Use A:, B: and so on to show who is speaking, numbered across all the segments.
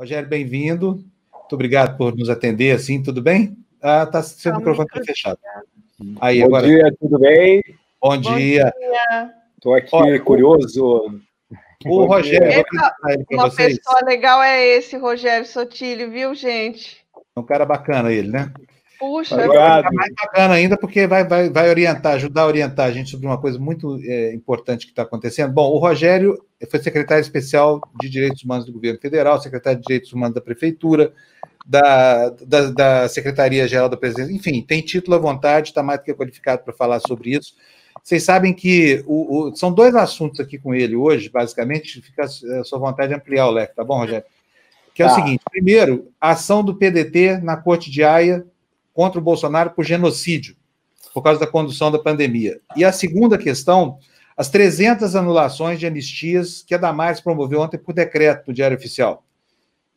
A: Rogério, bem-vindo. Muito obrigado por nos atender assim, tudo bem? Ah, tá, seu microfone está fechado.
B: Aí, Bom agora... dia, tudo bem?
A: Bom, Bom dia.
B: Estou aqui Olha, curioso.
A: O Rogério.
C: Eita, uma vocês. pessoa legal é esse, Rogério Sotilho, viu, gente?
A: É um cara bacana ele, né?
C: Puxa,
A: Obrigado. é mais bacana ainda porque vai, vai, vai orientar, ajudar a orientar a gente sobre uma coisa muito é, importante que está acontecendo. Bom, o Rogério foi secretário especial de Direitos Humanos do Governo Federal, secretário de Direitos Humanos da Prefeitura, da, da, da Secretaria-Geral da Presidência, enfim, tem título à vontade, está mais do que qualificado para falar sobre isso. Vocês sabem que o, o, são dois assuntos aqui com ele hoje, basicamente, fica a sua vontade de ampliar o leque, tá bom, Rogério? Que é tá. o seguinte: primeiro, a ação do PDT na Corte de Haia contra o Bolsonaro por genocídio, por causa da condução da pandemia. E a segunda questão, as 300 anulações de anistias que a Damares promoveu ontem por decreto do Diário Oficial.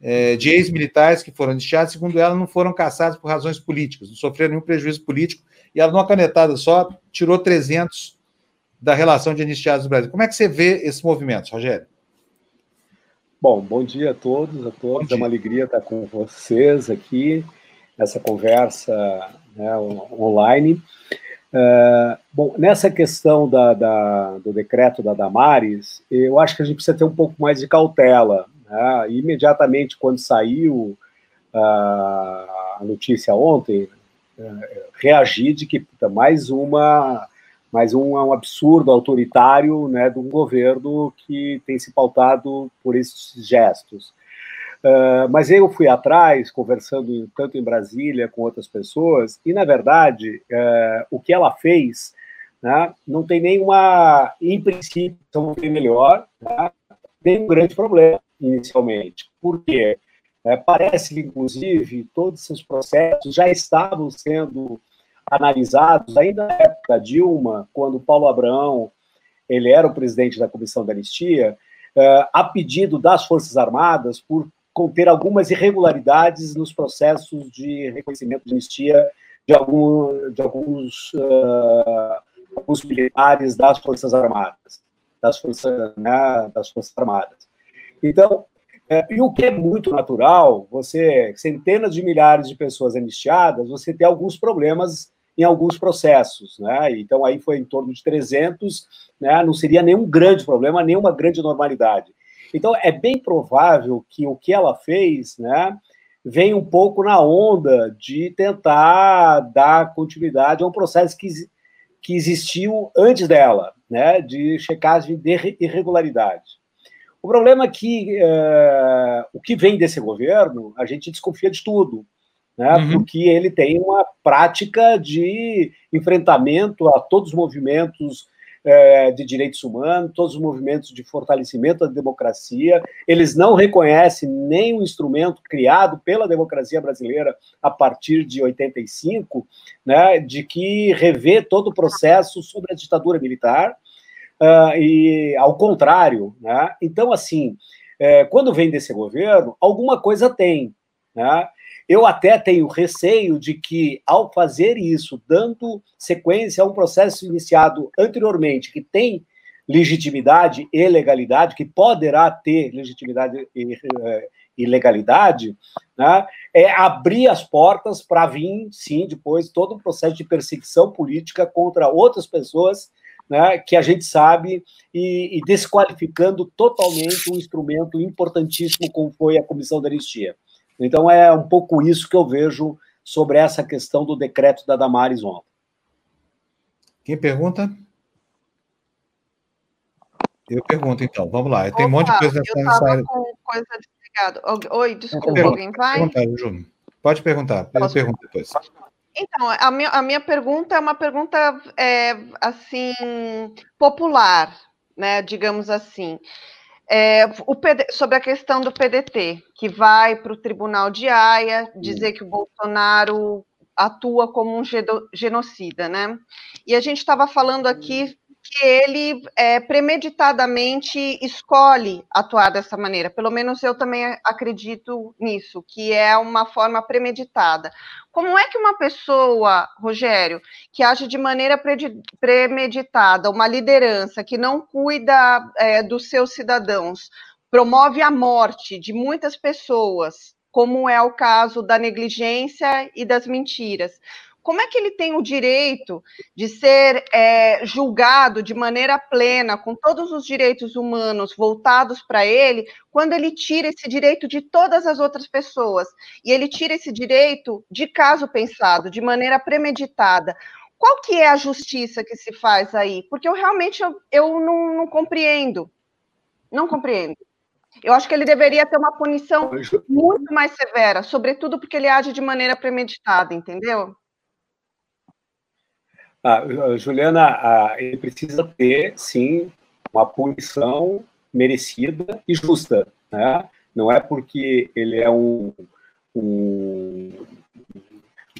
A: É, de ex-militares que foram anistiados, segundo ela, não foram caçados por razões políticas, não sofreram nenhum prejuízo político, e ela, numa canetada só, tirou 300 da relação de anistiados do Brasil. Como é que você vê esses movimentos, Rogério?
B: Bom, bom dia a todos, a todos. É uma alegria estar com vocês aqui nessa conversa né, online. Uh, bom, nessa questão da, da, do decreto da Damares, eu acho que a gente precisa ter um pouco mais de cautela. Né? Imediatamente, quando saiu uh, a notícia ontem, uh, reagir de que mais uma mais um, um absurdo autoritário né, de um governo que tem se pautado por esses gestos. Uh, mas eu fui atrás, conversando tanto em Brasília com outras pessoas, e na verdade, uh, o que ela fez né, não tem nenhuma, em princípio, não tem melhor, né, tem um grande problema inicialmente. Por quê? É, parece que, inclusive, todos esses processos já estavam sendo analisados ainda na época da Dilma, quando Paulo Abraão ele era o presidente da Comissão da Anistia, uh, a pedido das Forças Armadas por conter algumas irregularidades nos processos de reconhecimento de anistia de, algum, de alguns, uh, alguns militares das Forças Armadas, das Forças, né, das forças Armadas. Então, é, e o que é muito natural, você, centenas de milhares de pessoas anistiadas, você tem alguns problemas em alguns processos, né? Então aí foi em torno de 300, né? Não seria nenhum grande problema, nenhuma grande normalidade. Então, é bem provável que o que ela fez, né, vem um pouco na onda de tentar dar continuidade a um processo que, que existiu antes dela, né, de checagem de irregularidade. O problema é que uh, o que vem desse governo, a gente desconfia de tudo, né, uhum. porque ele tem uma prática de enfrentamento a todos os movimentos é, de direitos humanos, todos os movimentos de fortalecimento da democracia. Eles não reconhecem nenhum instrumento criado pela democracia brasileira a partir de 85, né, de que revê todo o processo sobre a ditadura militar. Uh, e ao contrário, né? Então, assim, é, quando vem desse governo, alguma coisa tem, né? Eu até tenho receio de que, ao fazer isso, dando sequência a um processo iniciado anteriormente, que tem legitimidade e legalidade, que poderá ter legitimidade e, eh, e legalidade, né, é abrir as portas para vir, sim, depois todo um processo de perseguição política contra outras pessoas né, que a gente sabe, e, e, desqualificando totalmente um instrumento importantíssimo como foi a Comissão da Anistia. Então é um pouco isso que eu vejo sobre essa questão do decreto da Damares ontem.
A: Quem pergunta? Eu pergunto, então. Vamos lá. Tem um monte de coisa
C: nessa área. com coisa desligada. Oi, desculpa, alguém vai?
A: Pode perguntar. Eu pergunto depois.
C: Então, a minha, a minha pergunta é uma pergunta, é, assim, popular, né, digamos assim. É, PD, sobre a questão do PDT, que vai para o Tribunal de Haia dizer que o Bolsonaro atua como um genocida, né? E a gente estava falando aqui que ele é, premeditadamente escolhe atuar dessa maneira. Pelo menos eu também acredito nisso, que é uma forma premeditada. Como é que uma pessoa, Rogério, que age de maneira premeditada, uma liderança que não cuida é, dos seus cidadãos, promove a morte de muitas pessoas, como é o caso da negligência e das mentiras como é que ele tem o direito de ser é, julgado de maneira plena, com todos os direitos humanos voltados para ele, quando ele tira esse direito de todas as outras pessoas? E ele tira esse direito de caso pensado, de maneira premeditada. Qual que é a justiça que se faz aí? Porque eu realmente eu, eu não, não compreendo. Não compreendo. Eu acho que ele deveria ter uma punição muito mais severa, sobretudo porque ele age de maneira premeditada, entendeu?
B: Ah, Juliana, ah, ele precisa ter, sim, uma punição merecida e justa. Né? Não é porque ele é um, um,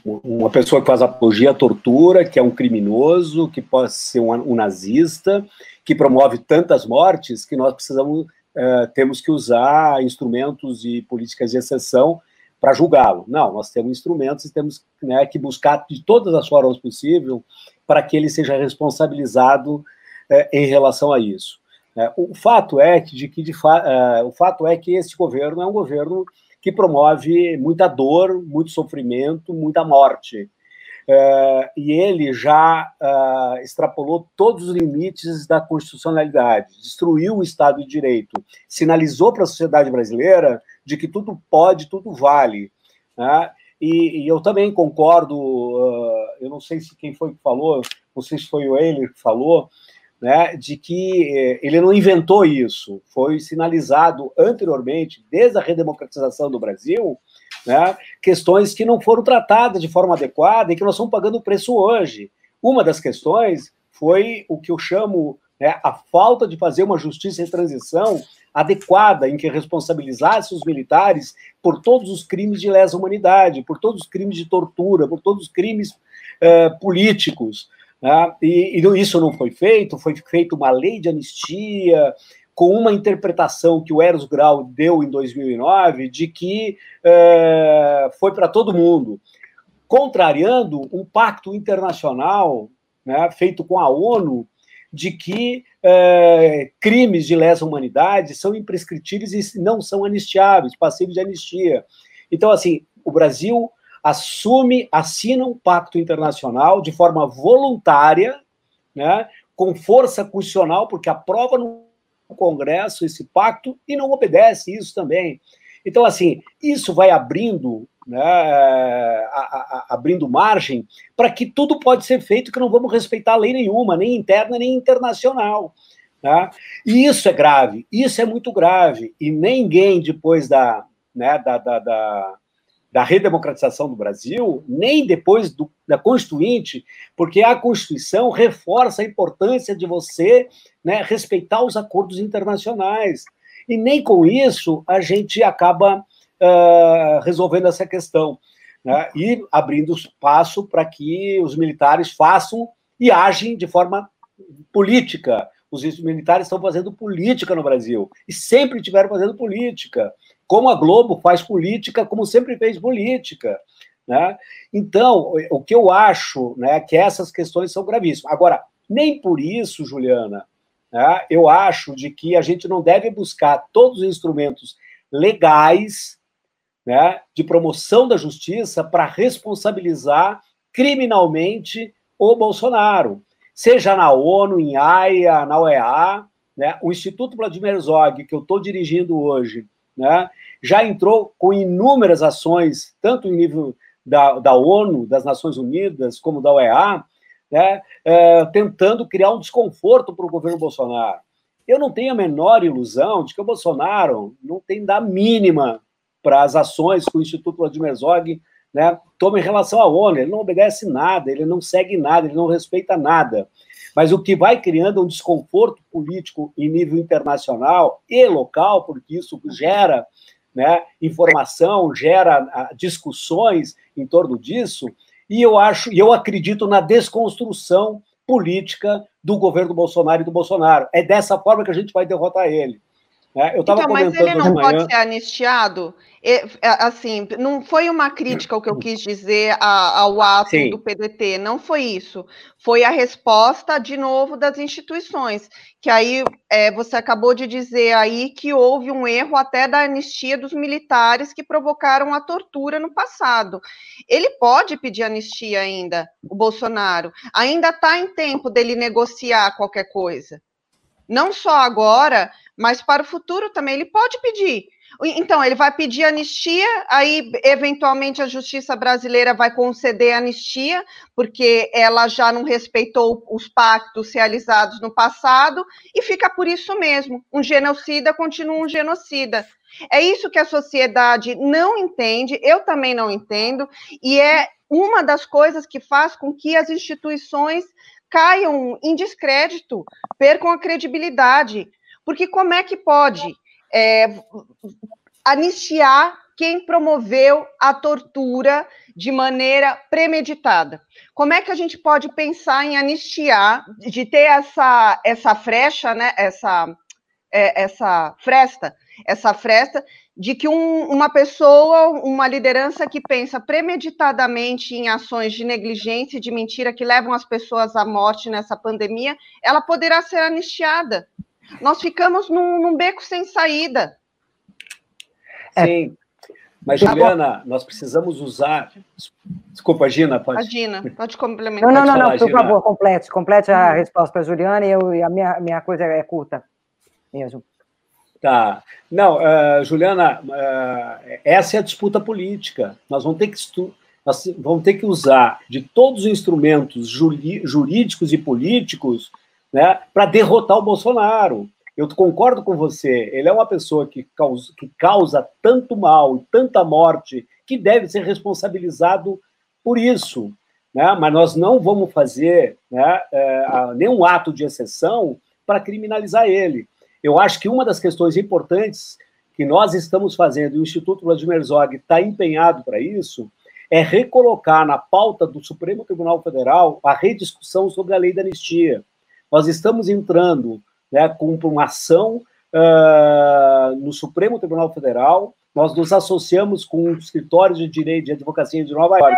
B: uma pessoa que faz apologia à tortura, que é um criminoso, que pode ser um, um nazista, que promove tantas mortes, que nós precisamos, uh, temos que usar instrumentos e políticas de exceção para julgá-lo. Não, nós temos instrumentos e temos né, que buscar de todas as formas possíveis para que ele seja responsabilizado é, em relação a isso. É, o fato é que, de que de fa é, o fato é que esse governo é um governo que promove muita dor, muito sofrimento, muita morte. É, e ele já é, extrapolou todos os limites da constitucionalidade, destruiu o Estado de Direito, sinalizou para a sociedade brasileira de que tudo pode, tudo vale. Né? E, e, eu também concordo, eu não sei se quem foi que falou, não sei se foi o Euler que falou, né, de que eh, ele não inventou isso, foi sinalizado anteriormente, desde a redemocratização do Brasil, né, questões que não foram tratadas de forma adequada e que nós estamos pagando o preço hoje. Uma das questões foi o que eu chamo né, a falta de fazer uma justiça em transição adequada, em que responsabilizasse os militares por todos os crimes de lesa humanidade, por todos os crimes de tortura, por todos os crimes uh, políticos. Né? E, e isso não foi feito, foi feita uma lei de anistia, com uma interpretação que o Eros Grau deu em 2009, de que uh, foi para todo mundo, contrariando um pacto internacional né, feito com a ONU, de que é, crimes de lesa humanidade são imprescritíveis e não são anistiáveis, passíveis de anistia. Então, assim, o Brasil assume, assina um pacto internacional de forma voluntária, né, com força constitucional, porque aprova no Congresso esse pacto e não obedece isso também. Então, assim, isso vai abrindo, né, a, a, abrindo margem para que tudo pode ser feito, que não vamos respeitar lei nenhuma, nem interna, nem internacional. Né? E isso é grave, isso é muito grave. E ninguém, depois da, né, da, da, da, da redemocratização do Brasil, nem depois do, da Constituinte, porque a Constituição reforça a importância de você né, respeitar os acordos internacionais. E nem com isso a gente acaba uh, resolvendo essa questão. Né? E abrindo espaço para que os militares façam e agem de forma política. Os militares estão fazendo política no Brasil e sempre estiveram fazendo política, como a Globo faz política, como sempre fez política. Né? Então, o que eu acho né, que essas questões são gravíssimas. Agora, nem por isso, Juliana, né, eu acho de que a gente não deve buscar todos os instrumentos legais né, de promoção da justiça para responsabilizar criminalmente o Bolsonaro, seja na ONU, em AIA, na OEA, né, o Instituto Vladimir Zog, que eu estou dirigindo hoje, né, já entrou com inúmeras ações, tanto em nível da, da ONU, das Nações Unidas, como da OEA, né, é, tentando criar um desconforto para o governo Bolsonaro. Eu não tenho a menor ilusão de que o Bolsonaro não tem da mínima para as ações que o Instituto Vladimir Zog né, toma em relação à ONU. Ele não obedece nada, ele não segue nada, ele não respeita nada. Mas o que vai criando um desconforto político em nível internacional e local, porque isso gera né, informação, gera ah, discussões em torno disso, e eu acho, e eu acredito na desconstrução política do governo Bolsonaro e do Bolsonaro. É dessa forma que a gente vai derrotar ele.
C: É, eu estava então, mas ele não pode ser anistiado? É, assim, não foi uma crítica o que eu quis dizer ao ato Sim. do PDT, não foi isso. Foi a resposta, de novo, das instituições. Que aí é, você acabou de dizer aí que houve um erro até da anistia dos militares que provocaram a tortura no passado. Ele pode pedir anistia ainda, o Bolsonaro. Ainda está em tempo dele negociar qualquer coisa. Não só agora, mas para o futuro também ele pode pedir. Então, ele vai pedir anistia, aí, eventualmente, a justiça brasileira vai conceder anistia, porque ela já não respeitou os pactos realizados no passado, e fica por isso mesmo. Um genocida continua um genocida. É isso que a sociedade não entende, eu também não entendo, e é uma das coisas que faz com que as instituições caiam em descrédito, percam a credibilidade. Porque como é que pode é, anistiar quem promoveu a tortura de maneira premeditada. Como é que a gente pode pensar em anistiar, de ter essa, essa frecha, né, essa, é, essa fresta, essa fresta de que um, uma pessoa, uma liderança que pensa premeditadamente em ações de negligência e de mentira que levam as pessoas à morte nessa pandemia, ela poderá ser anistiada. Nós ficamos num, num beco sem saída.
B: É. Sim. Mas, Juliana, nós precisamos usar. Desculpa, Gina,
C: pode. A Gina, pode complementar.
D: Não, não, não, não por Gina. favor, complete. Complete a resposta para a Juliana e, eu, e a minha, minha coisa é curta mesmo.
B: Tá. Não, uh, Juliana, uh, essa é a disputa política. Nós vamos ter que nós vamos ter que usar de todos os instrumentos jurídicos e políticos né, para derrotar o Bolsonaro. Eu concordo com você, ele é uma pessoa que causa, que causa tanto mal e tanta morte que deve ser responsabilizado por isso. Né? Mas nós não vamos fazer né, é, nenhum ato de exceção para criminalizar ele. Eu acho que uma das questões importantes que nós estamos fazendo, e o Instituto Vladimir Herzog está empenhado para isso, é recolocar na pauta do Supremo Tribunal Federal a rediscussão sobre a lei da anistia. Nós estamos entrando né, com uma ação uh, no Supremo Tribunal Federal. Nós nos associamos com um escritório de direito de advocacia de Nova York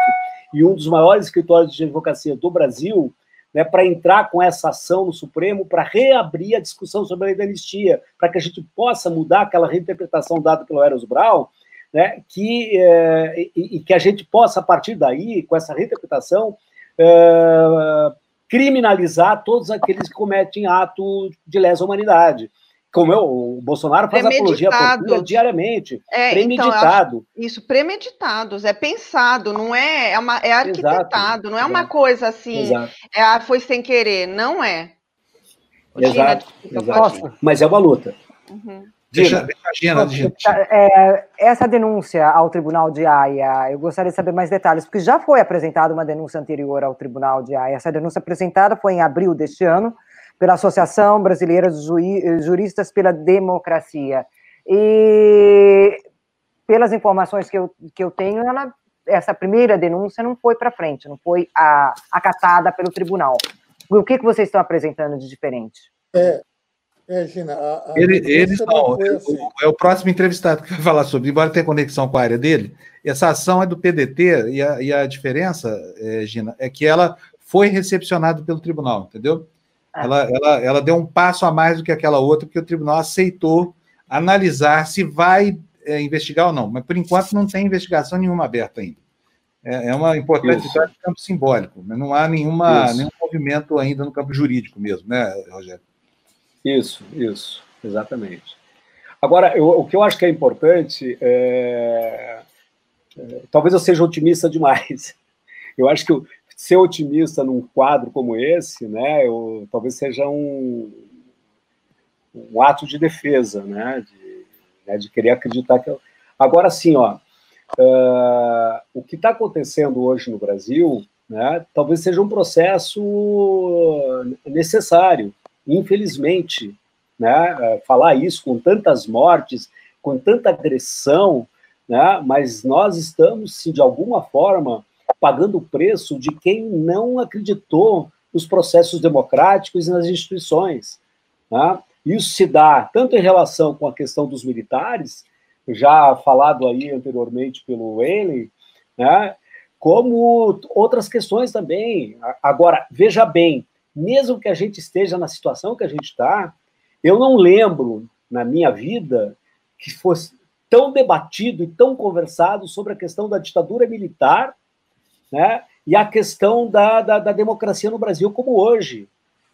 B: e um dos maiores escritórios de advocacia do Brasil, né, para entrar com essa ação no Supremo, para reabrir a discussão sobre a lei da anistia, para que a gente possa mudar aquela reinterpretação dada pelo Eros Brown, né, que, eh, e, e, que a gente possa, a partir daí, com essa reinterpretação, eh, criminalizar todos aqueles que cometem ato de lesa humanidade. Como eu, o Bolsonaro faz apologia à tortura diariamente, é, então, premeditado.
C: Então, isso, premeditados, é pensado, não é, é, uma, é arquitetado, exato, não é uma coisa assim, é, ah, foi sem querer, não é.
B: Exato, Gina, exato. Mas é uma luta. Uhum.
D: Deixa, deixa gente. Tá, é, essa denúncia ao Tribunal de Haia, eu gostaria de saber mais detalhes, porque já foi apresentada uma denúncia anterior ao Tribunal de Haia. Essa denúncia apresentada foi em abril deste ano pela Associação Brasileira de Juristas pela Democracia. E pelas informações que eu, que eu tenho, ela, essa primeira denúncia não foi para frente, não foi a, acatada pelo tribunal. O que, que vocês estão apresentando de diferente?
A: É, é, Gina, a, a Ele, eles não, é, assim. o, é o próximo entrevistado que vai falar sobre, embora tenha conexão com a área dele, essa ação é do PDT e a, e a diferença, é, Gina, é que ela foi recepcionada pelo tribunal, entendeu? Ah. Ela, ela, ela deu um passo a mais do que aquela outra, porque o tribunal aceitou analisar se vai é, investigar ou não, mas por enquanto não tem investigação nenhuma aberta ainda. É, é uma importante vitória de campo simbólico, mas não há nenhuma, nenhum movimento ainda no campo jurídico mesmo, né, Rogério?
B: Isso, isso, exatamente. Agora, eu, o que eu acho que é importante é, é, talvez eu seja otimista demais. Eu acho que ser otimista num quadro como esse, né, eu, talvez seja um, um ato de defesa, né, de, né, de querer acreditar que. Eu... Agora, sim, ó, uh, o que está acontecendo hoje no Brasil, né, talvez seja um processo necessário, infelizmente, né, falar isso com tantas mortes, com tanta agressão, né, mas nós estamos, se de alguma forma, pagando o preço de quem não acreditou nos processos democráticos e nas instituições. Né? Isso se dá tanto em relação com a questão dos militares, já falado aí anteriormente pelo Wayne, né, como outras questões também. Agora, veja bem, mesmo que a gente esteja na situação que a gente está, eu não lembro na minha vida que fosse tão debatido e tão conversado sobre a questão da ditadura militar né, e a questão da, da, da democracia no Brasil como hoje.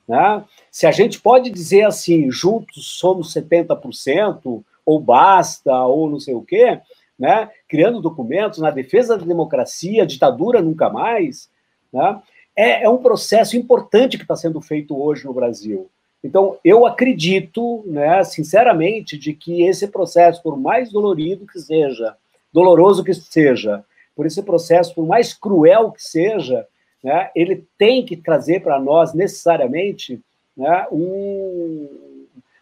B: Né? Se a gente pode dizer assim, juntos somos 70%, ou basta, ou não sei o quê, né? criando documentos na defesa da democracia, ditadura nunca mais, né? é, é um processo importante que está sendo feito hoje no Brasil. Então, eu acredito, né, sinceramente, de que esse processo, por mais dolorido que seja, doloroso que seja, por esse processo, por mais cruel que seja, né, ele tem que trazer para nós, necessariamente, né, um,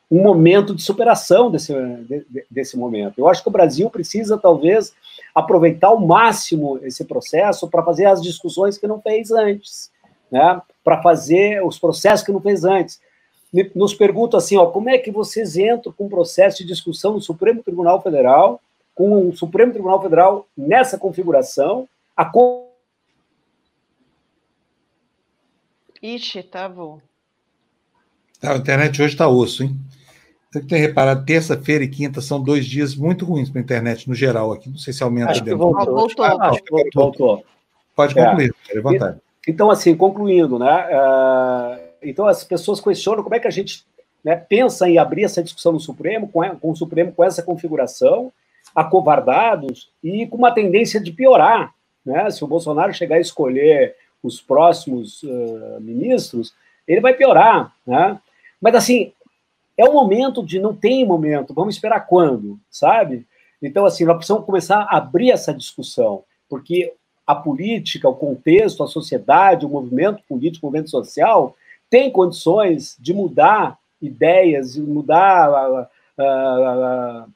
B: um momento de superação desse, de, desse momento. Eu acho que o Brasil precisa, talvez, aproveitar ao máximo esse processo para fazer as discussões que não fez antes, né, para fazer os processos que não fez antes. Nos pergunta assim, ó, como é que vocês entram com um processo de discussão no Supremo Tribunal Federal, com o Supremo Tribunal Federal nessa configuração, a
C: Ixi, tá bom.
A: A internet hoje está osso, hein? Você tem reparado, terça-feira e quinta são dois dias muito ruins para a internet no geral aqui. Não sei se aumenta
B: Acho dentro. Voltou. voltou. Ah, Acho que voltou. voltou.
A: Pode concluir, é. vontade.
B: Então, assim, concluindo, né? Uh, então, as pessoas questionam como é que a gente né, pensa em abrir essa discussão no Supremo, com, com o Supremo com essa configuração, acovardados e com uma tendência de piorar. Né? Se o Bolsonaro chegar a escolher os próximos uh, ministros, ele vai piorar, né? Mas assim, é o momento de não tem momento, vamos esperar quando, sabe? Então assim, nós precisamos começar a abrir essa discussão, porque a política, o contexto, a sociedade, o movimento político, o movimento social tem condições de mudar ideias, de mudar uh, uh,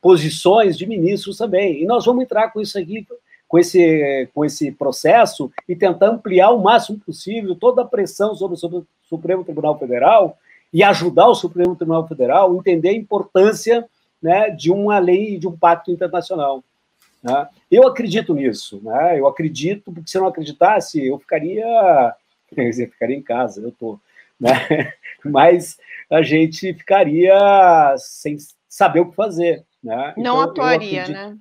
B: posições de ministros também. E nós vamos entrar com isso aqui com esse, com esse processo e tentar ampliar o máximo possível toda a pressão sobre, sobre o Supremo Tribunal Federal e ajudar o Supremo Tribunal Federal a entender a importância né, de uma lei, de um pacto internacional. Né? Eu acredito nisso, né? eu acredito, porque se eu não acreditasse, eu ficaria, eu ficaria em casa, eu estou. Né? Mas a gente ficaria sem saber o que fazer. Né?
C: Não então, atuaria, acredito... né?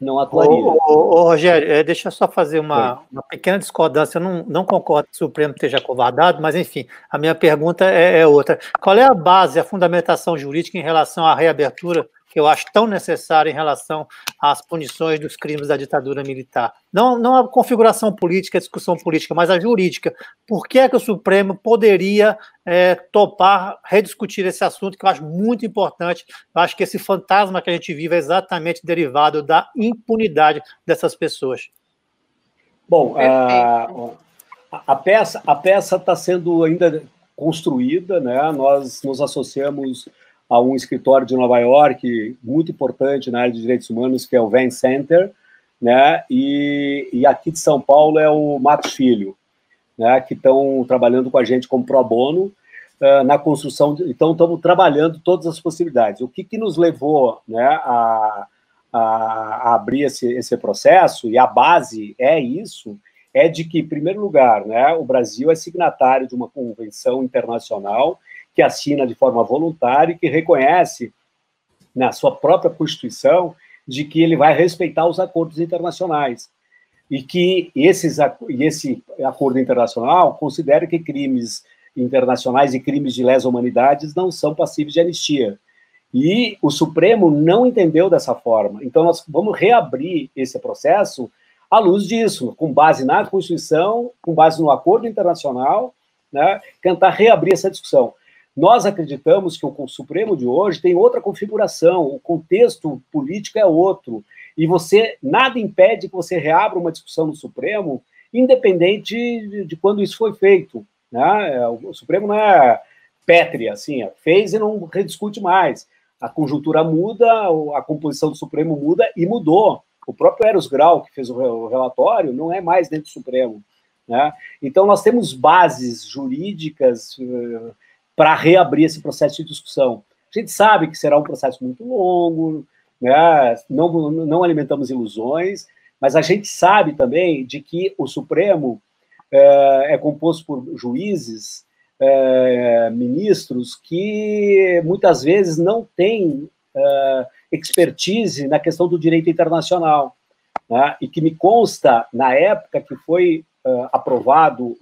B: não atuaria. Ô,
E: ô, ô Rogério, é, deixa eu só fazer uma, uma pequena discordância. Eu não, não concordo que o Supremo esteja covardado, mas, enfim, a minha pergunta é, é outra. Qual é a base, a fundamentação jurídica em relação à reabertura que eu acho tão necessária em relação às punições dos crimes da ditadura militar. Não, não a configuração política, a discussão política, mas a jurídica. Por que é que o Supremo poderia é, topar rediscutir esse assunto, que eu acho muito importante? Eu acho que esse fantasma que a gente vive é exatamente derivado da impunidade dessas pessoas.
B: Bom, a, a peça a peça está sendo ainda construída, né? Nós nos associamos a um escritório de Nova York muito importante na área de direitos humanos, que é o Venn Center, né? E, e aqui de São Paulo é o Matos Filho, né? Que estão trabalhando com a gente como pro bono uh, na construção. De, então, estamos trabalhando todas as possibilidades. O que, que nos levou, né? A, a, a abrir esse, esse processo e a base é isso é de que, em primeiro lugar, né, o Brasil é signatário de uma convenção internacional que assina de forma voluntária e que reconhece na sua própria Constituição de que ele vai respeitar os acordos internacionais e que esses, esse acordo internacional considera que crimes internacionais e crimes de lesa humanidades não são passíveis de anistia. E o Supremo não entendeu dessa forma. Então, nós vamos reabrir esse processo à luz disso, com base na Constituição, com base no acordo internacional, né, tentar reabrir essa discussão. Nós acreditamos que o Supremo de hoje tem outra configuração, o contexto político é outro, e você nada impede que você reabra uma discussão no Supremo, independente de, quando isso foi feito. Né? É, o Supremo não é pétrea, assim, é, fez e não rediscute mais. A conjuntura muda, a composição do Supremo muda e mudou. O próprio Eros Grau, que fez o relatório, não é mais dentro do Supremo. Né? Então, nós temos bases jurídicas para reabrir esse processo de discussão. A gente sabe que será um processo muito longo, né? não, não alimentamos ilusões, mas a gente sabe também de que o Supremo é, é composto por juízes, é, ministros, que muitas vezes não têm é, expertise na questão do direito internacional. Né? E que me consta, na época que foi aprovado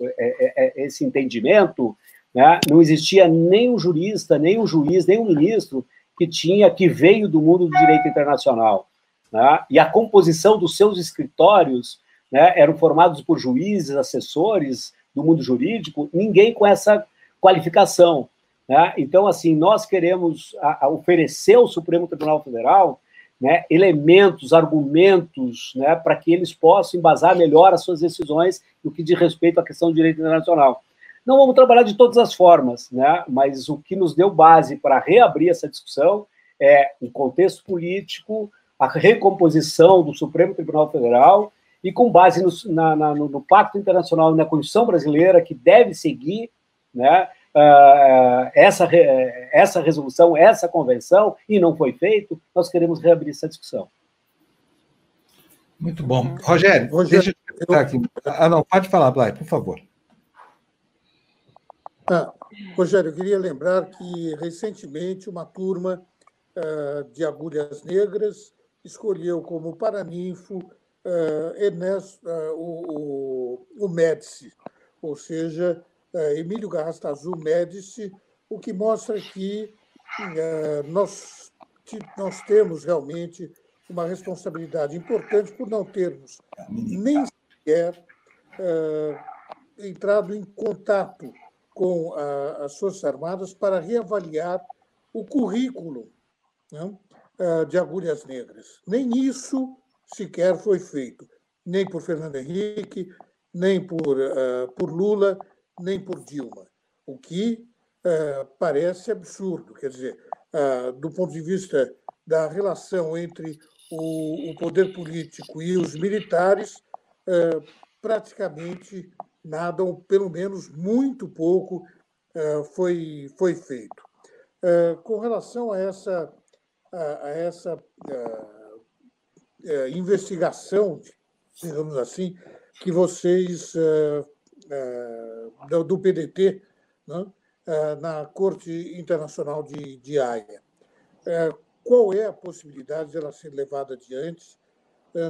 B: esse entendimento, né? não existia nem um jurista, nem um juiz, nem um ministro que tinha, que veio do mundo do direito internacional. Né? E a composição dos seus escritórios né, eram formados por juízes, assessores do mundo jurídico, ninguém com essa qualificação. Né? Então, assim, nós queremos a, a oferecer ao Supremo Tribunal Federal né, elementos, argumentos, né, para que eles possam embasar melhor as suas decisões no que diz respeito à questão do direito internacional. Não vamos trabalhar de todas as formas, né, mas o que nos deu base para reabrir essa discussão é o contexto político, a recomposição do Supremo Tribunal Federal e com base no, na, na, no, no Pacto Internacional e na Constituição Brasileira, que deve seguir né, uh, essa, essa resolução, essa convenção, e não foi feito, nós queremos reabrir essa discussão.
A: Muito bom. Rogério, Rogério deixa eu aqui. Ah, não, pode falar, Blay, por favor.
F: Ah, Rogério, eu queria lembrar que recentemente uma turma uh, de agulhas negras escolheu como paraninfo uh, Ernesto, uh, o, o, o Médici, ou seja, Emílio Garrastazu Médici, o que mostra que nós, que nós temos realmente uma responsabilidade importante por não termos nem sequer entrado em contato com a, as Forças Armadas para reavaliar o currículo né, de agulhas negras. Nem isso sequer foi feito, nem por Fernando Henrique, nem por, uh, por Lula, nem por Dilma, o que uh, parece absurdo. Quer dizer, uh, do ponto de vista da relação entre o, o poder político e os militares, praticamente nada, ou pelo menos muito pouco, foi, foi feito. Com relação a essa, a, essa é, investigação, digamos assim, que vocês do PDT né, na Corte Internacional de, de Haia. Qual é a possibilidade de ela ser levada adiante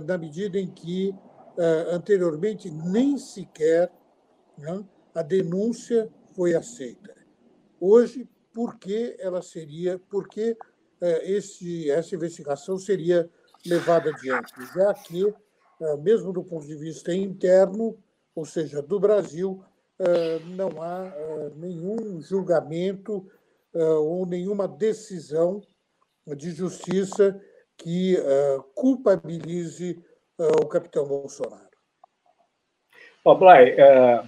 F: na medida em que anteriormente nem sequer né, a denúncia foi aceita? Hoje, por que ela seria, por que esse, essa investigação seria levada adiante, já que, eh, mesmo do ponto de vista interno, ou seja, do Brasil, eh, não há eh, nenhum julgamento ou nenhuma decisão de justiça que culpabilize o capitão Bolsonaro.
B: Ó, Blay,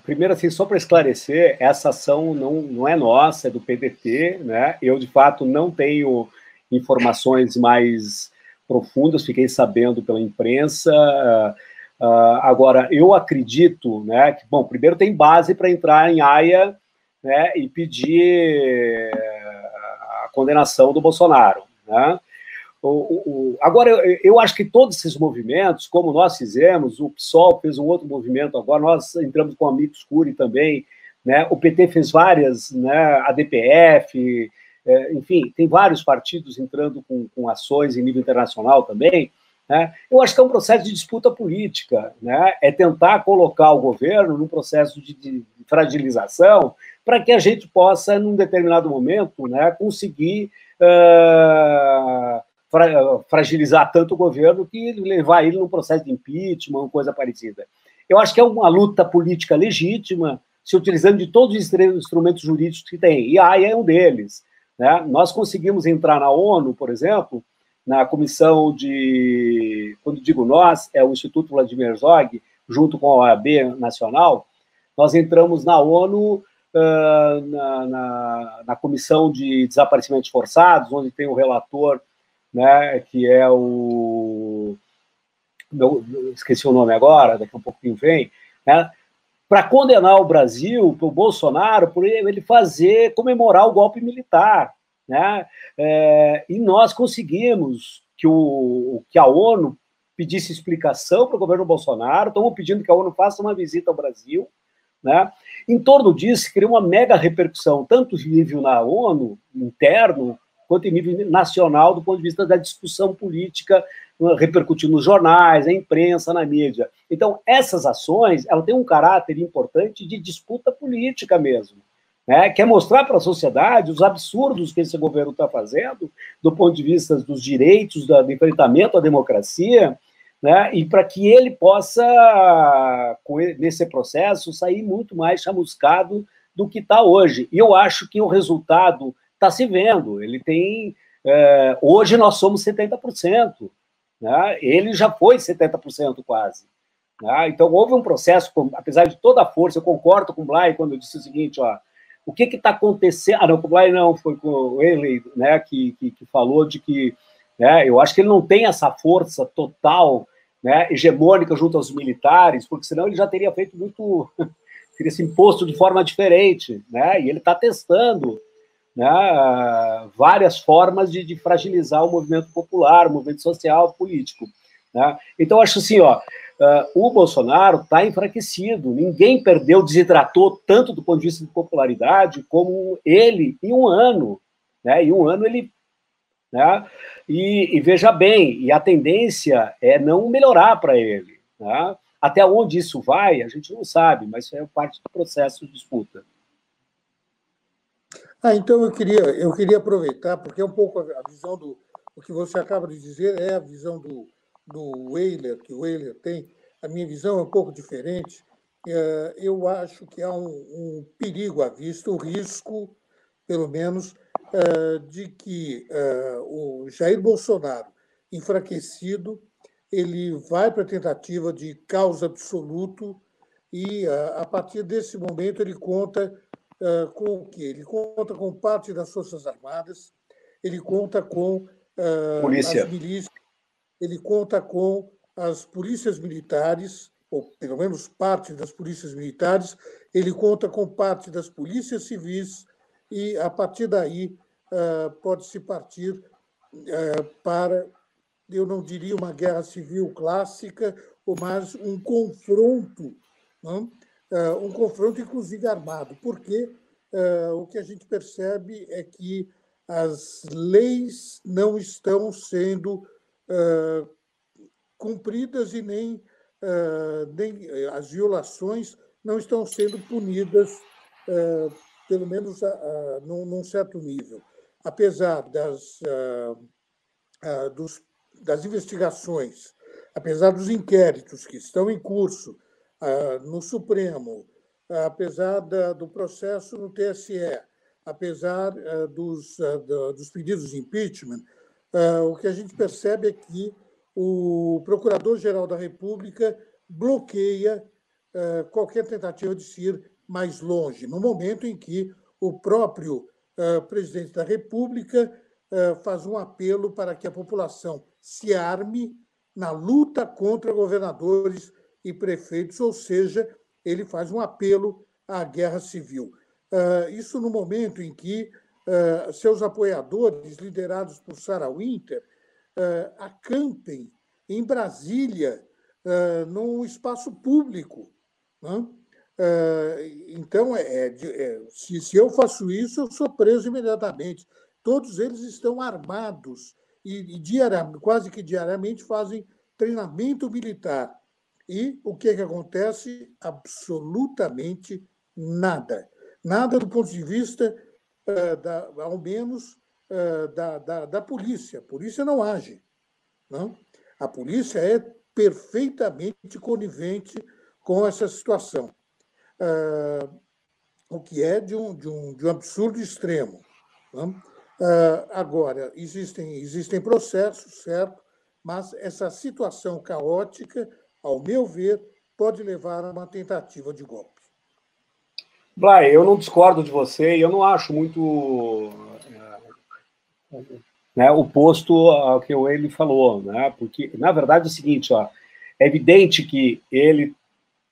B: primeiro, assim, só para esclarecer, essa ação não, não é nossa, é do PDT, né? Eu, de fato, não tenho informações mais profundas, fiquei sabendo pela imprensa. Uh, agora, eu acredito né, que, bom, primeiro tem base para entrar em AIA né, e pedir a condenação do Bolsonaro. Né? O, o, agora, eu, eu, acho que todos esses movimentos, como nós fizemos, o PSOL fez um outro movimento agora, nós entramos com o Amigos Curi também, né? o PT fez várias, né? a DPF, é, enfim, tem vários partidos entrando com, com ações em nível internacional também. Né? Eu acho que é um processo de disputa política, né? é tentar colocar o governo num processo de, de fragilização para que a gente possa, num determinado momento, né, conseguir uh, fra fragilizar tanto o governo que levar ele num processo de impeachment, coisa parecida. Eu acho que é uma luta política legítima, se utilizando de todos os instrumentos jurídicos que tem, e a AIA é um deles. Né? Nós conseguimos entrar na ONU, por exemplo, na comissão de. Quando digo nós, é o Instituto Vladimir Herzog, junto com a OAB Nacional, nós entramos na ONU. Uh, na, na, na, comissão de desaparecimentos forçados, onde tem o relator, né, que é o. Meu, esqueci o nome agora, daqui a um pouquinho vem, né, para condenar o Brasil, o Bolsonaro, por ele fazer, comemorar o golpe militar. Né? É, e nós conseguimos que, o, que a ONU pedisse explicação para o governo Bolsonaro, estamos pedindo que a ONU faça uma visita ao Brasil. Né? Em torno disso, criou uma mega repercussão, tanto nível na ONU, interno, quanto em nível nacional, do ponto de vista da discussão política, repercutindo nos jornais, na imprensa, na mídia. Então, essas ações, ela tem um caráter importante de disputa política mesmo. Né? Quer mostrar para a sociedade os absurdos que esse governo está fazendo, do ponto de vista dos direitos, do enfrentamento à democracia, né? e para que ele possa, nesse processo, sair muito mais chamuscado do que está hoje. E eu acho que o resultado está se vendo. Ele tem. É, hoje nós somos 70%. Né? Ele já foi 70% quase. Né? Então houve um processo, apesar de toda a força, eu concordo com o Blay quando disse o seguinte: ó, o que está acontecendo? Ah, não, com o Blay não, foi com Ele, né, que, que, que, falou de que né, eu acho que ele não tem essa força total, né, hegemônica junto aos militares, porque senão ele já teria feito muito, teria se imposto de forma diferente, né, e ele está testando né, várias formas de, de, fragilizar o movimento popular, o movimento social, político. Né? Então, acho assim, ó, o Bolsonaro está enfraquecido, ninguém perdeu, desidratou tanto do ponto de vista de popularidade como ele em um ano. Né? Em um ano ele. Né? E, e veja bem, e a tendência é não melhorar para ele. Né? Até onde isso vai, a gente não sabe, mas isso é parte do processo de disputa.
F: Ah, então eu queria, eu queria aproveitar, porque é um pouco a visão do. O que você acaba de dizer é a visão do, do Weiler, que o Weiler tem. A minha visão é um pouco diferente. É, eu acho que há um, um perigo à vista, um risco, pelo menos, é, de que é, o Jair Bolsonaro, enfraquecido, ele vai para a tentativa de causa absoluto e, a partir desse momento, ele conta uh, com o quê? Ele conta com parte das Forças Armadas, ele conta com uh,
B: Polícia.
F: as milícias, ele conta com as polícias militares, ou pelo menos parte das polícias militares, ele conta com parte das polícias civis, e a partir daí uh, pode-se partir uh, para, eu não diria uma guerra civil clássica, ou mais um confronto não? Uh, um confronto, inclusive armado, porque uh, o que a gente percebe é que as leis não estão sendo uh, cumpridas e nem, nem as violações não estão sendo punidas, pelo menos num, num, certo nível. Apesar das, dos, das investigações, apesar dos inquéritos que estão em curso, no Supremo, apesar do processo no TSE, apesar ah, dos, ah, dos pedidos de impeachment, o que a gente percebe é que o Procurador-Geral da República bloqueia qualquer tentativa de se ir mais longe, no momento em que o próprio presidente da República faz um apelo para que a população se arme na luta contra governadores e prefeitos, ou seja, ele faz um apelo à guerra civil. Ah, isso no momento em que ah, seus apoiadores, liderados por Sarah Winter, ah, acampem em Brasília, num espaço público. Né? Então, é, é, se, eu faço isso, eu sou preso imediatamente. Todos eles estão armados e, e diariamente, quase que diariamente fazem treinamento militar. E o que, é que acontece? Absolutamente nada. Nada do ponto de vista, uh, da, ao menos, uh, da, da, da, polícia. A polícia não age. Não? A polícia é perfeitamente conivente com essa situação. Uh, o que é de um, de um, de um absurdo extremo. agora, existem, existem processos, certo? Mas essa situação caótica ao meu ver, pode levar a uma tentativa de golpe.
B: Blay, eu não discordo de você e eu não acho muito é, né, oposto ao que ele falou, né? Porque, na verdade, é o seguinte, ó, é evidente que ele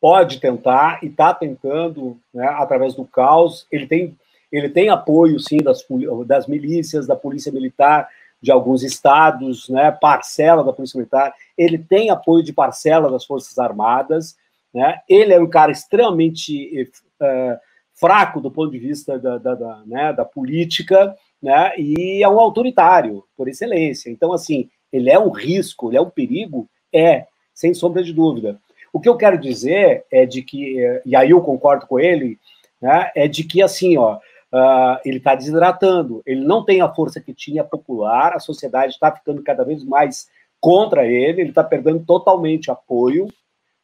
B: pode tentar e está tentando, né, através do caos. Ele tem, ele tem apoio, sim, das, das milícias, da polícia militar, de alguns estados, né, parcela da polícia militar. Ele tem apoio de parcela das forças armadas. Né? Ele é um cara extremamente é, fraco do ponto de vista da, da, da, né, da política, né? e é um autoritário, por excelência. Então, assim, ele é um risco, ele é um perigo? É, sem sombra de dúvida. O que eu quero dizer é de que, e aí eu concordo com ele, né, é de que, assim, ó, uh, ele está desidratando, ele não tem a força que tinha popular, a sociedade está ficando cada vez mais contra ele, ele está perdendo totalmente apoio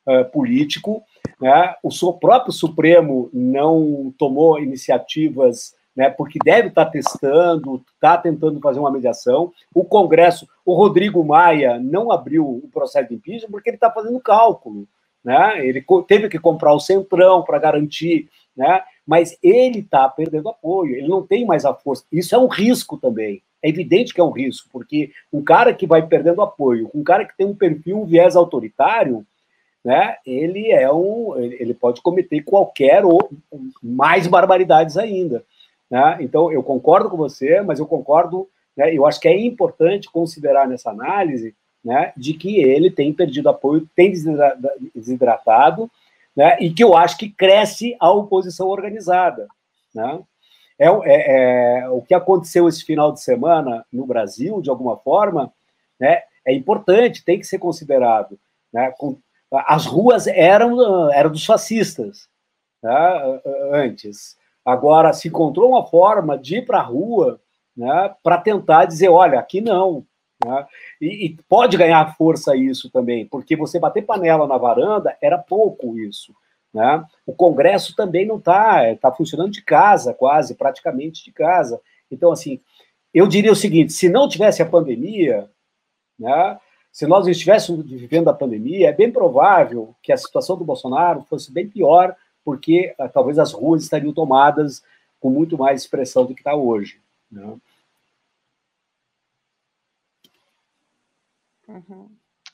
B: uh, político, né, o seu próprio Supremo não tomou iniciativas né, porque deve estar tá testando, está tentando fazer uma mediação. O Congresso, o Rodrigo Maia não abriu o processo de impeachment porque ele está fazendo cálculo né? Ele teve que comprar o centrão para garantir, né? Mas ele está perdendo apoio, ele não tem mais a força. Isso é um risco também. É evidente que é um risco, porque um cara que vai perdendo apoio, um cara que tem um perfil, um viés autoritário, né? Ele é um, ele pode cometer qualquer ou mais barbaridades ainda, né? Então eu concordo com você, mas eu concordo, né? Eu acho que é importante considerar nessa análise né, de que ele tem perdido apoio, tem desidratado, né, e que eu acho que cresce a oposição organizada. Né? É, é, é, o que aconteceu esse final de semana no Brasil, de alguma forma, né, é importante, tem que ser considerado. Né, com, as ruas eram, eram dos fascistas né, antes. Agora se encontrou uma forma de ir para a rua né, para tentar dizer: olha, aqui não, né? E, e, pode ganhar força isso também, porque você bater panela na varanda era pouco isso. Né? O Congresso também não está, está funcionando de casa, quase, praticamente de casa. Então, assim, eu diria o seguinte: se não tivesse a pandemia, né, se nós estivéssemos vivendo a pandemia, é bem provável que a situação do Bolsonaro fosse bem pior, porque ah, talvez as ruas estariam tomadas com muito mais expressão do que está hoje. Né?
C: Uhum.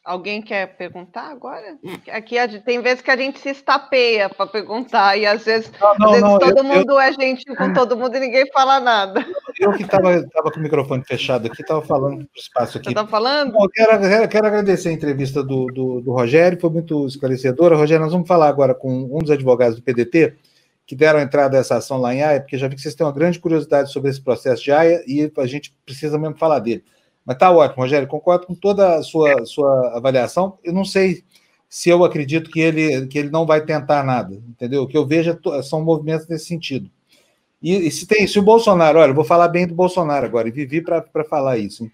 C: Alguém quer perguntar agora? Aqui tem vezes que a gente se estapeia para perguntar, e às vezes, não, não, às vezes não, todo eu, mundo eu... é gente com todo mundo e ninguém fala nada.
A: Eu que estava com o microfone fechado aqui, estava falando para o espaço aqui. Você
C: está falando?
A: Bom, quero, quero, quero, agradecer a entrevista do, do, do, Rogério, foi muito esclarecedora. Rogério, nós vamos falar agora com um dos advogados do PDT, que deram entrada a essa ação lá em AIA, porque já vi que vocês têm uma grande curiosidade sobre esse processo de AIA e a gente precisa mesmo falar dele. Mas tá ótimo, Rogério, concordo com toda a sua, sua avaliação. Eu não sei se eu acredito que ele, que ele não vai tentar nada, entendeu? O que eu vejo é são movimentos nesse sentido. E, e, se tem, se o Bolsonaro, olha, eu vou falar bem do Bolsonaro agora, e vivi para falar isso. Hein?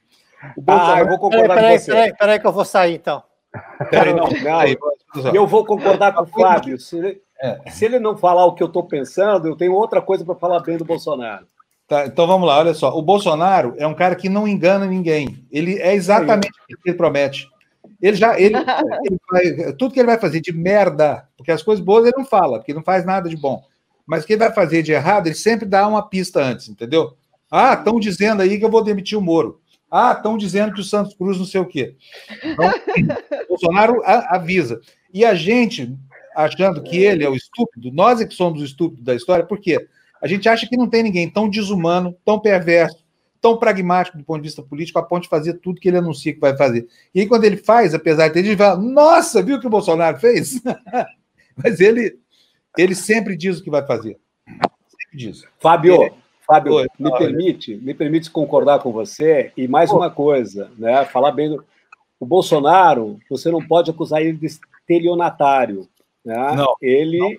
E: O Bolsonaro, ah, eu vou concordar peraí, com você. Peraí, peraí, que eu vou sair, então.
B: Peraí, não, não, eu vou concordar com o Fábio. Se ele, é. se ele não falar o que eu estou pensando, eu tenho outra coisa para falar bem do Bolsonaro.
A: Tá, então vamos lá, olha só. O Bolsonaro é um cara que não engana ninguém. Ele é exatamente o que ele promete. Ele já, ele, ele vai, tudo que ele vai fazer de merda, porque as coisas boas ele não fala, porque não faz nada de bom. Mas o que ele vai fazer de errado, ele sempre dá uma pista antes, entendeu? Ah, estão dizendo aí que eu vou demitir o Moro. Ah, estão dizendo que o Santos Cruz não sei o quê. Então, o Bolsonaro avisa. E a gente, achando que ele é o estúpido, nós é que somos o estúpido da história, por quê? A gente acha que não tem ninguém tão desumano, tão perverso, tão pragmático do ponto de vista político, a ponto de fazer tudo que ele anuncia que vai fazer. E aí, quando ele faz, apesar de ter, ele fala: Nossa, viu o que o Bolsonaro fez? Mas ele, ele sempre diz o que vai fazer.
B: Sempre diz. Fábio, ele... Fábio, Oi, me permite, me permite concordar com você e mais Pô. uma coisa, né? Falar bem do o Bolsonaro, você não pode acusar ele de estelionatário, né? Não. Ele não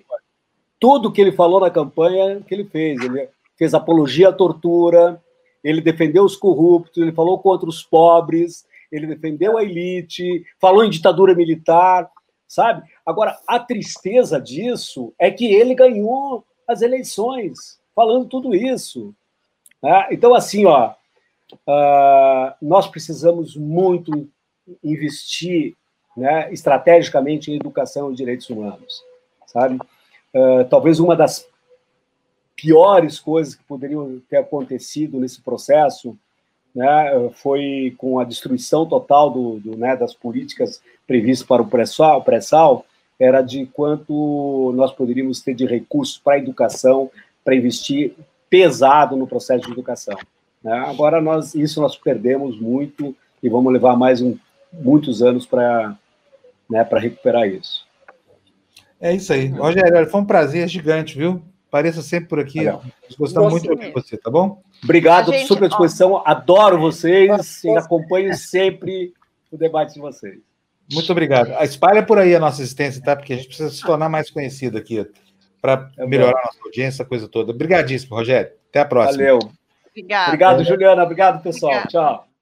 B: tudo que ele falou na campanha que ele fez. Ele fez apologia à tortura, ele defendeu os corruptos, ele falou contra os pobres, ele defendeu a elite, falou em ditadura militar, sabe? Agora, a tristeza disso é que ele ganhou as eleições falando tudo isso. Né? Então, assim, ó, uh, nós precisamos muito investir né, estrategicamente em educação e direitos humanos, sabe? Uh, talvez uma das piores coisas que poderiam ter acontecido nesse processo né, foi com a destruição total do, do né, das políticas previstas para o pré-sal, pré era de quanto nós poderíamos ter de recursos para a educação, para investir pesado no processo de educação. Né? Agora, nós, isso nós perdemos muito e vamos levar mais um, muitos anos para né, recuperar isso.
A: É isso aí. Rogério, foi um prazer gigante, viu? Pareça sempre por aqui. Legal. Gostamos muito de você, tá bom?
B: Obrigado, gente, super disposição. Ó, Adoro vocês e acompanho sempre o debate de vocês.
A: Muito obrigado. Espalha por aí a nossa existência, tá? Porque a gente precisa se tornar mais conhecido aqui para é melhorar a nossa audiência, a coisa toda. Obrigadíssimo, Rogério. Até a próxima.
B: Valeu. Obrigado. Obrigado, Juliana. Obrigado, pessoal. Obrigado. Tchau.